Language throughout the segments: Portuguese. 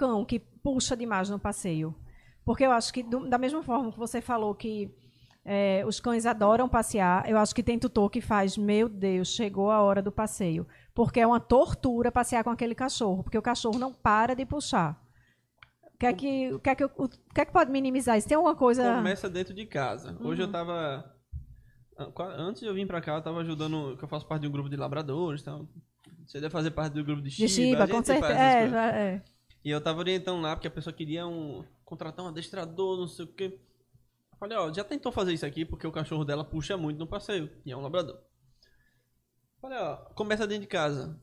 cão que puxa demais no passeio? Porque eu acho que, do, da mesma forma que você falou que é, os cães adoram passear, eu acho que tem tutor que faz, meu Deus, chegou a hora do passeio. Porque é uma tortura passear com aquele cachorro, porque o cachorro não para de puxar. O que é que, o que, é que, o que, é que pode minimizar isso? Tem alguma coisa. Começa dentro de casa. Hoje eu uhum. tava. Antes de eu vir pra cá, eu tava ajudando. que eu faço parte de um grupo de labradores. Então, você deve fazer parte do grupo de Shiba. De Shiba, com certeza. É, é. E eu tava orientando lá, porque a pessoa queria um, contratar um adestrador, não sei o quê. Eu falei, ó, já tentou fazer isso aqui, porque o cachorro dela puxa muito no passeio. E é um labrador. Eu falei, ó, começa dentro de casa.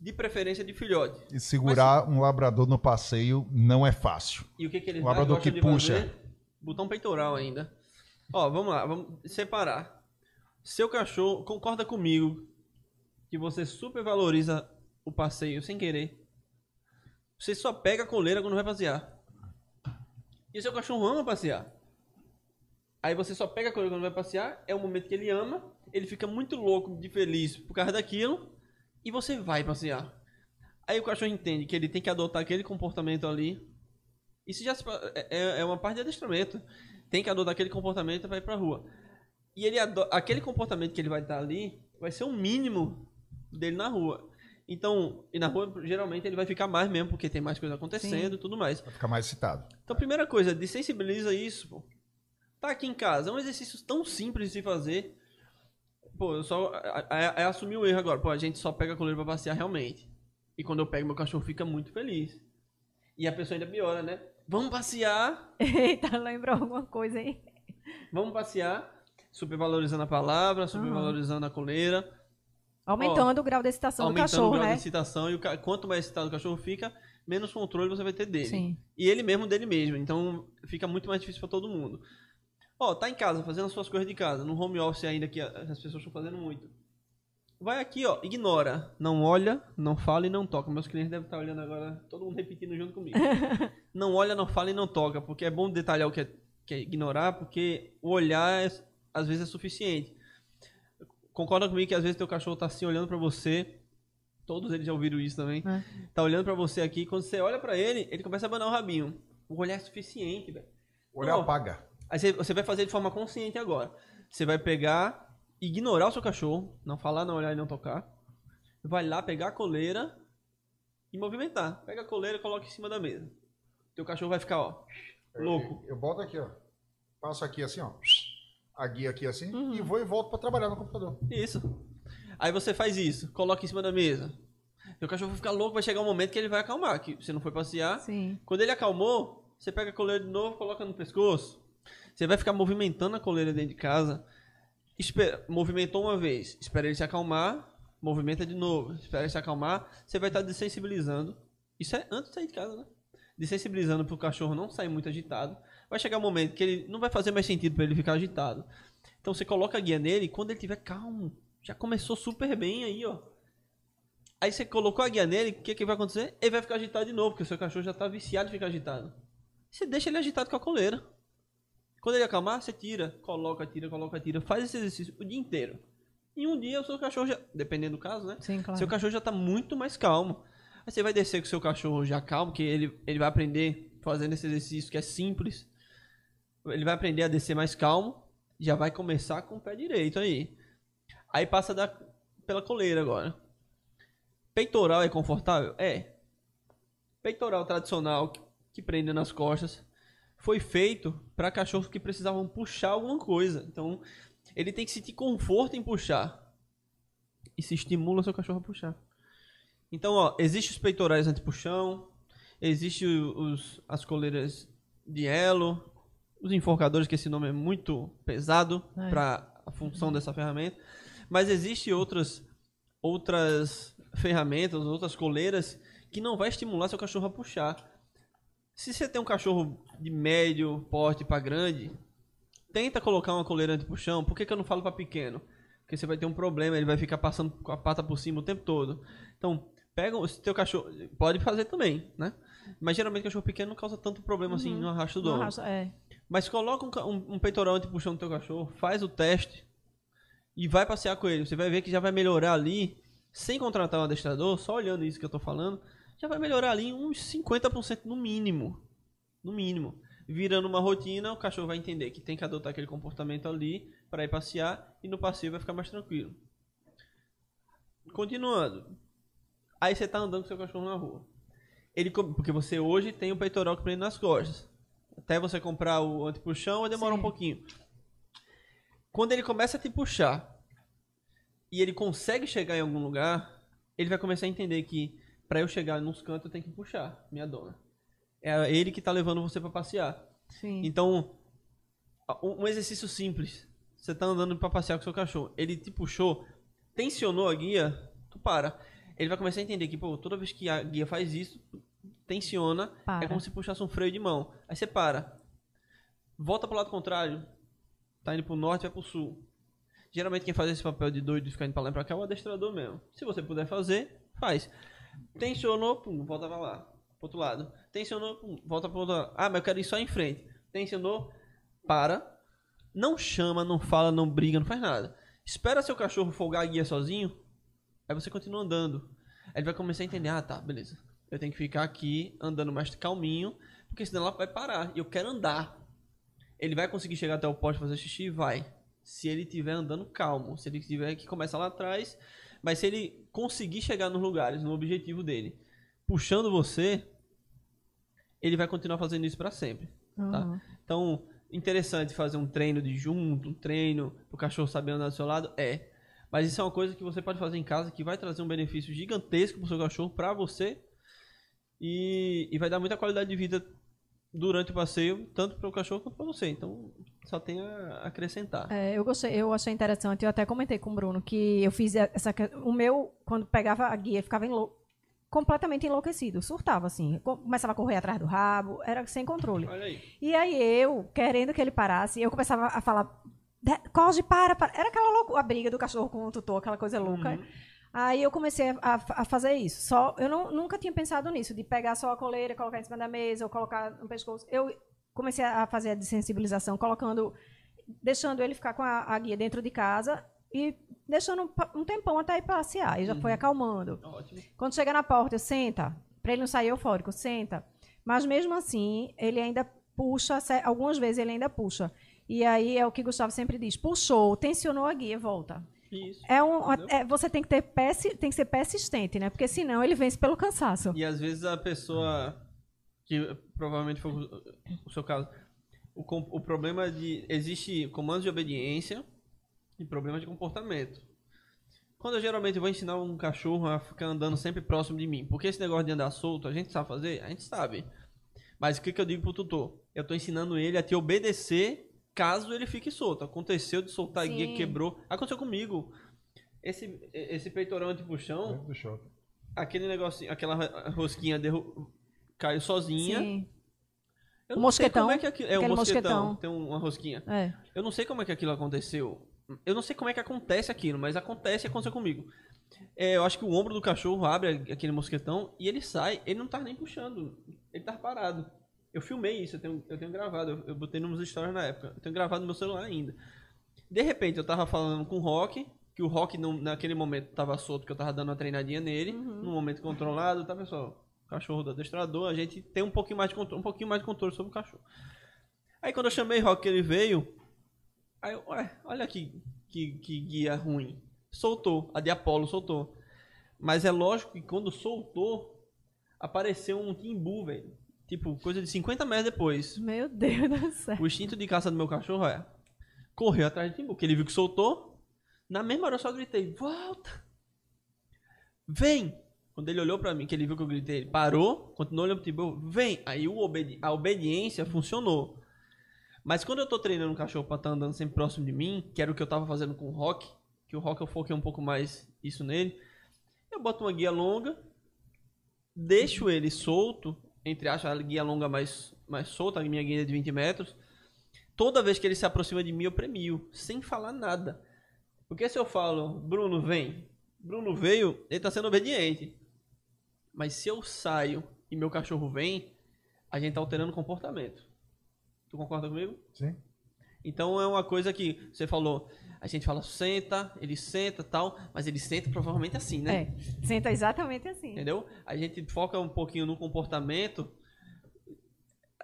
De preferência de filhote. E segurar Mas, um labrador no passeio não é fácil. E o que, que ele um labrador que puxa. Fazer? Botão peitoral ainda. Ó, vamos lá, vamos separar. Seu cachorro concorda comigo que você supervaloriza o passeio sem querer. Você só pega a coleira quando vai passear. E seu cachorro ama passear. Aí você só pega a coleira quando vai passear, é o momento que ele ama, ele fica muito louco de feliz por causa daquilo, e você vai passear. Aí o cachorro entende que ele tem que adotar aquele comportamento ali. Isso já é, é, é uma parte de adestramento. Tem que adotar aquele comportamento e vai pra rua. E ele aquele comportamento que ele vai estar ali vai ser o mínimo dele na rua. Então, e na rua, geralmente, ele vai ficar mais mesmo, porque tem mais coisa acontecendo e tudo mais. Vai ficar mais excitado. Então, primeira coisa, desensibiliza isso, pô. Tá aqui em casa, é um exercício tão simples de se fazer. Pô, eu só. É, é assumir o erro agora. Pô, a gente só pega a coleira pra passear realmente. E quando eu pego, meu cachorro fica muito feliz. E a pessoa ainda piora, né? Vamos passear. Eita, lembrou alguma coisa aí? Vamos passear. Supervalorizando a palavra, supervalorizando uhum. a coleira Aumentando Ó, o grau de excitação do cachorro, né? Aumentando o grau né? de excitação. E o, quanto mais excitado o cachorro fica, menos controle você vai ter dele. Sim. E ele mesmo dele mesmo. Então, fica muito mais difícil para todo mundo. Ó, tá em casa, fazendo as suas coisas de casa. No home office ainda, que as pessoas estão fazendo muito. Vai aqui, ó, ignora. Não olha, não fala e não toca. Meus clientes devem estar olhando agora, todo mundo repetindo junto comigo. não olha, não fala e não toca. Porque é bom detalhar o que é, que é ignorar, porque o olhar, é, às vezes, é suficiente concorda comigo que às vezes teu cachorro tá assim olhando para você. Todos eles já ouviram isso também. É. Tá olhando para você aqui. Quando você olha para ele, ele começa a abanar o rabinho. O olhar é suficiente, velho. O olhar apaga. Aí você, você vai fazer de forma consciente agora. Você vai pegar, ignorar o seu cachorro, não falar, não olhar e não tocar. Vai lá pegar a coleira e movimentar. Pega a coleira e coloca em cima da mesa. Teu cachorro vai ficar, ó, louco. Eu, eu boto aqui, ó. Passo aqui assim, ó a guia aqui assim uhum. e vou e volto para trabalhar no computador. Isso. Aí você faz isso, coloca em cima da mesa. Seu cachorro vai ficar louco, vai chegar um momento que ele vai acalmar, que você não foi passear. Sim. Quando ele acalmou, você pega a coleira de novo, coloca no pescoço. Você vai ficar movimentando a coleira dentro de casa. Espera, movimentou uma vez, espera ele se acalmar, movimenta de novo, espera ele se acalmar. Você vai estar desensibilizando. Isso é antes de sair de casa, né? Desensibilizando para o cachorro não sair muito agitado vai chegar um momento que ele não vai fazer mais sentido para ele ficar agitado. Então você coloca a guia nele, quando ele tiver calmo, já começou super bem aí, ó. Aí você colocou a guia nele, o que, que vai acontecer? Ele vai ficar agitado de novo, porque o seu cachorro já está viciado em ficar agitado. Você deixa ele agitado com a coleira. Quando ele acalmar, você tira, coloca, tira, coloca, tira. Faz esse exercício o dia inteiro. E um dia o seu cachorro já, dependendo do caso, né? Sim, claro. Seu cachorro já está muito mais calmo. Aí você vai descer com o seu cachorro já calmo, que ele, ele vai aprender fazendo esse exercício que é simples ele vai aprender a descer mais calmo, já vai começar com o pé direito aí. Aí passa da, pela coleira agora. Peitoral é confortável? É. Peitoral tradicional que prende nas costas foi feito para cachorros que precisavam puxar alguma coisa. Então, ele tem que sentir conforto em puxar. E se estimula seu cachorro a puxar. Então, ó, existe os peitorais anti-puxão, existe os, as coleiras de elo, os enforcadores, que esse nome é muito pesado para a função dessa ferramenta. Mas existe outras outras ferramentas, outras coleiras que não vai estimular seu cachorro a puxar. Se você tem um cachorro de médio porte para grande, tenta colocar uma coleira anti-puxão. Por que, que eu não falo para pequeno? Porque você vai ter um problema, ele vai ficar passando com a pata por cima o tempo todo. Então, pega o teu cachorro, pode fazer também, né? Mas geralmente cachorro pequeno não causa tanto problema assim uhum. assim no arrasto do ombro. É. Mas coloca um, um, um peitoral anti-puxão no teu cachorro, faz o teste e vai passear com ele. Você vai ver que já vai melhorar ali, sem contratar um adestrador, só olhando isso que eu tô falando, já vai melhorar ali uns 50% no mínimo. No mínimo. Virando uma rotina, o cachorro vai entender que tem que adotar aquele comportamento ali para ir passear e no passeio vai ficar mais tranquilo. Continuando. Aí você tá andando com seu cachorro na rua. Ele, porque você hoje tem o peitoral que prende nas costas. Até você comprar o antipuxão, demora Sim. um pouquinho. Quando ele começa a te puxar e ele consegue chegar em algum lugar, ele vai começar a entender que para eu chegar nos cantos eu tenho que puxar minha dona. É ele que tá levando você para passear. Sim. Então, um exercício simples. Você tá andando para passear com seu cachorro. Ele te puxou, tensionou a guia, tu para. Ele vai começar a entender que, pô, toda vez que a guia faz isso, tensiona, é para. é como se puxasse um freio de mão. Aí você para. Volta pro lado contrário. Tá indo pro norte, vai pro sul. Geralmente quem faz esse papel de doido de ficar indo pra lá e pra cá é o adestrador mesmo. Se você puder fazer, faz. Tensionou, pum, volta pra lá. Pro outro lado. Tensionou, pum, volta pro outro lado. Ah, mas eu quero ir só em frente. Tensionou, para. Não chama, não fala, não briga, não faz nada. Espera seu cachorro folgar a guia sozinho. Aí você continua andando. Aí ele vai começar a entender, ah, tá, beleza. Eu tenho que ficar aqui andando mais calminho, porque senão ela vai parar. E eu quero andar. Ele vai conseguir chegar até o poste fazer xixi? Vai. Se ele estiver andando calmo. Se ele tiver que começar lá atrás. Mas se ele conseguir chegar nos lugares, no objetivo dele, puxando você, ele vai continuar fazendo isso para sempre. Uhum. Tá? Então, interessante fazer um treino de junto, um treino pro cachorro saber andar do seu lado? É. Mas isso é uma coisa que você pode fazer em casa que vai trazer um benefício gigantesco pro seu cachorro, para você. E, e vai dar muita qualidade de vida durante o passeio, tanto para o cachorro quanto para você. Então, só tem a acrescentar. É, eu gostei, eu achei interessante. Eu até comentei com o Bruno que eu fiz essa. O meu, quando pegava a guia, ficava enlou completamente enlouquecido, surtava assim, começava a correr atrás do rabo, era sem controle. Olha aí. E aí eu, querendo que ele parasse, eu começava a falar, Cosme, para, para. Era aquela loucura, a briga do cachorro com o tutor, aquela coisa louca. Uhum. Aí eu comecei a, a, fazer isso. Só, eu não, nunca tinha pensado nisso, de pegar só a coleira, colocar em cima da mesa, ou colocar no pescoço. Eu comecei a fazer a desensibilização, colocando, deixando ele ficar com a, a guia dentro de casa e deixando um, tempão até ir passear. E já uhum. foi acalmando. Ótimo. Quando chega na porta, eu senta, para ele não sair eufórico, senta. Mas mesmo assim, ele ainda puxa, algumas vezes ele ainda puxa. E aí é o que Gustavo sempre diz: puxou, tensionou a guia, volta. Isso. É um, é, você tem que, ter persi, tem que ser persistente, né? Porque senão ele vence pelo cansaço. E às vezes a pessoa, que provavelmente foi o seu caso, o, o problema de. Existe comandos de obediência e problemas de comportamento. Quando eu geralmente vou ensinar um cachorro a ficar andando sempre próximo de mim, porque esse negócio de andar solto, a gente sabe fazer? A gente sabe. Mas o que, que eu digo pro tutor? Eu estou ensinando ele a te obedecer caso ele fique solto. Aconteceu de soltar Sim. a guia, quebrou. Aconteceu comigo. Esse, esse peitorão anti-puxão, aquele negocinho, aquela rosquinha derru... caiu sozinha. Sim. Eu o mosquetão. como é que aquilo... É, um mosquetão, mosquetão, tem uma rosquinha. É. Eu não sei como é que aquilo aconteceu. Eu não sei como é que acontece aquilo, mas acontece e aconteceu comigo. É, eu acho que o ombro do cachorro abre aquele mosquetão e ele sai, ele não tá nem puxando, ele tá parado. Eu filmei isso, eu tenho, eu tenho gravado, eu, eu botei nos stories na época. Eu tenho gravado no meu celular ainda. De repente, eu tava falando com o Rock, que o Rock não, naquele momento tava solto, que eu tava dando uma treinadinha nele, uhum. num momento controlado, tá, pessoal? Cachorro do adestrador, a gente tem um pouquinho mais de controle, um pouquinho mais de controle sobre o cachorro. Aí quando eu chamei o Rock, ele veio, aí eu, ué, olha que, que, que guia ruim. Soltou, a de Apollo soltou. Mas é lógico que quando soltou, apareceu um timbu, velho. Tipo, coisa de 50 metros depois. Meu Deus do céu. O instinto de caça do meu cachorro é. Correu atrás de timbu, porque ele viu que soltou. Na mesma hora eu só gritei: Volta! Vem! Quando ele olhou pra mim, que ele viu que eu gritei, ele parou, continuou olhando pro timbu, vem! Aí obedi a obediência funcionou. Mas quando eu tô treinando um cachorro pra estar tá andando sempre próximo de mim, que era o que eu tava fazendo com o Rock, que o Rock eu foquei um pouco mais isso nele, eu boto uma guia longa, deixo ele solto entre aspas, a guia longa mais, mais solta, a minha guia de 20 metros. Toda vez que ele se aproxima de mim, eu premio, sem falar nada. Porque se eu falo, Bruno, vem. Bruno veio, ele está sendo obediente. Mas se eu saio e meu cachorro vem, a gente está alterando o comportamento. Tu concorda comigo? Sim. Então é uma coisa que você falou, A gente fala, senta, ele senta tal, mas ele senta provavelmente assim, né? É, senta exatamente assim. Entendeu? A gente foca um pouquinho no comportamento,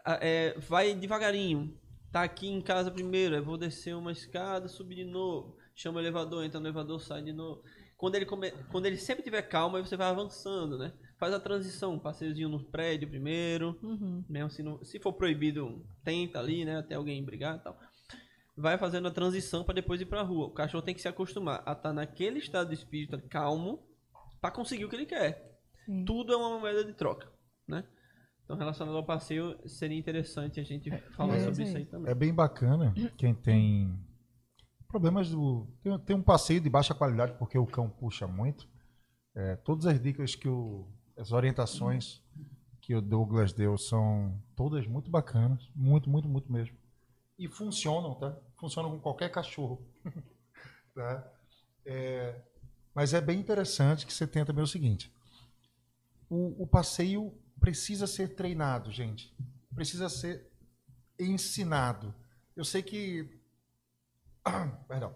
é, vai devagarinho. Tá aqui em casa primeiro, eu vou descer uma escada, subir de novo. Chama o elevador, entra no elevador, sai de novo. Quando ele, come... Quando ele sempre tiver calma, aí você vai avançando, né? Faz a transição, um passeiozinho no prédio primeiro. Uhum. Mesmo se, não... se for proibido, tenta ali, né? Até alguém brigar e tal. Vai fazendo a transição para depois ir pra rua. O cachorro tem que se acostumar a estar tá naquele estado de espírito calmo para conseguir o que ele quer. Sim. Tudo é uma moeda de troca, né? Então, relacionado ao passeio, seria interessante a gente falar é, sobre sim. isso aí também. É bem bacana quem tem problemas do. Tem, tem um passeio de baixa qualidade porque o cão puxa muito. É, todas as dicas que o. As orientações que o Douglas deu são todas muito bacanas. Muito, muito, muito mesmo. E funcionam, tá? Funcionam com qualquer cachorro. tá? É, mas é bem interessante que você tenha também o seguinte: o, o passeio precisa ser treinado, gente. Precisa ser ensinado. Eu sei que. Perdão.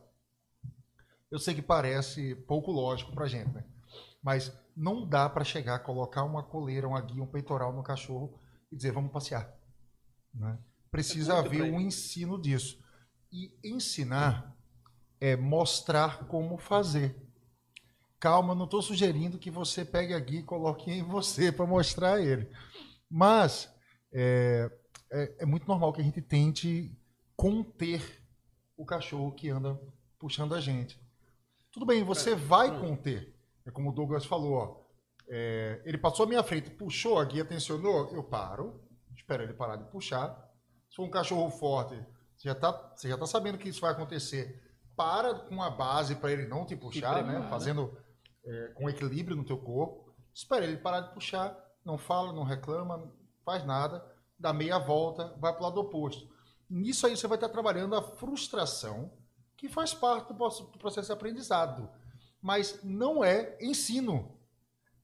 Eu sei que parece pouco lógico pra gente, né? Mas não dá para chegar, colocar uma coleira, uma guia, um peitoral no cachorro e dizer vamos passear. Né? Precisa haver um ensino disso. E ensinar é mostrar como fazer. Calma, não estou sugerindo que você pegue a guia e coloque em você para mostrar a ele. Mas é, é, é muito normal que a gente tente conter o cachorro que anda puxando a gente. Tudo bem, você vai conter. É como o Douglas falou, ó. É, ele passou a minha frente, puxou, a guia tensionou, eu paro, espero ele parar de puxar. Se for um cachorro forte, você já está você já tá sabendo que isso vai acontecer. Para com a base para ele não te puxar, né? né? Fazendo é, com equilíbrio no teu corpo. Espera ele parar de puxar, não fala, não reclama, não faz nada, dá meia volta, vai para o lado oposto. Nisso aí você vai estar trabalhando a frustração, que faz parte do processo de aprendizado. Mas não é ensino.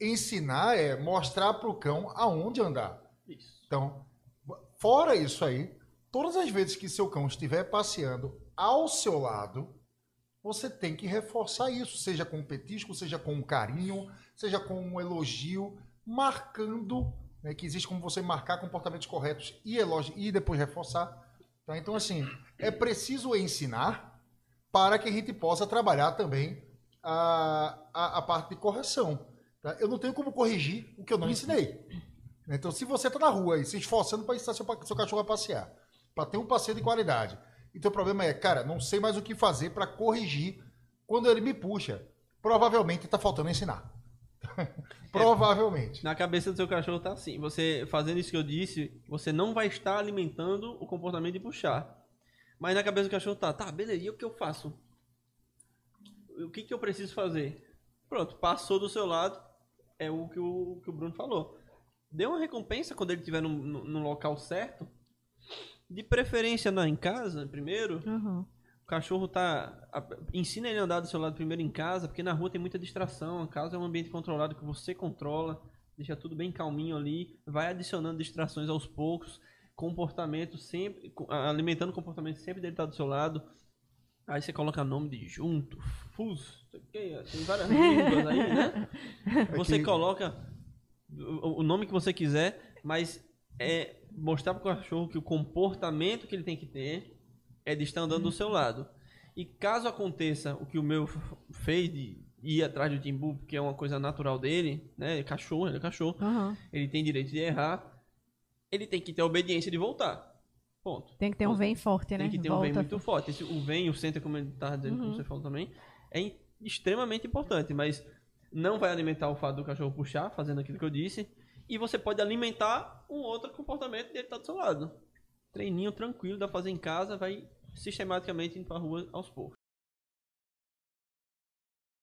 Ensinar é mostrar para o cão aonde andar. Isso. Então, fora isso aí, todas as vezes que seu cão estiver passeando ao seu lado, você tem que reforçar isso, seja com um petisco, seja com um carinho, seja com um elogio, marcando, né, que existe como você marcar comportamentos corretos e elogio e depois reforçar. tá? Então, assim, é preciso ensinar para que a gente possa trabalhar também a, a, a parte de correção. tá? Eu não tenho como corrigir o que eu não ensinei. Então, se você está na rua e se esforçando para ensinar seu, seu cachorro a passear, para ter um passeio de qualidade, e teu problema é, cara, não sei mais o que fazer para corrigir quando ele me puxa, provavelmente está faltando ensinar. provavelmente. Na cabeça do seu cachorro tá assim. Você fazendo isso que eu disse, você não vai estar alimentando o comportamento de puxar. Mas na cabeça do cachorro tá, tá, beleza, e o que eu faço? O que, que eu preciso fazer? Pronto, passou do seu lado, é o que o, que o Bruno falou. Dê uma recompensa quando ele estiver no, no, no local certo. De preferência na, em casa, primeiro. Uhum. O cachorro tá. a- Ensina ele a andar do seu lado primeiro em casa, porque na rua tem muita distração. A casa é um ambiente controlado que você controla, deixa tudo bem calminho ali, vai adicionando distrações aos poucos, comportamento sempre. alimentando o comportamento sempre dele estar do seu lado. Aí você coloca nome de junto, fus, não sei o quê, tem várias línguas aí, né? Você que- coloca o nome que você quiser, mas é mostrar pro cachorro que o comportamento que ele tem que ter é de estar andando do seu lado. E caso aconteça o que o meu fez de ir atrás do Timbu, porque é uma coisa natural dele, né? É cachorro, ele é cachorro, Uhum. ele tem direito de errar, ele tem que ter a obediência de voltar. Ponto. Tem que ter um vem forte, né? Tem que ter um vem Volta. muito forte. Esse, o vem, o center, como ele tá dizendo, como Uhum. você falou também, é extremamente importante, mas não vai alimentar o fato do cachorro puxar, fazendo aquilo que eu disse, e você pode alimentar um outro comportamento dele estar do seu lado. Treininho tranquilo, dá pra fazer em casa, vai sistematicamente indo pra rua aos poucos.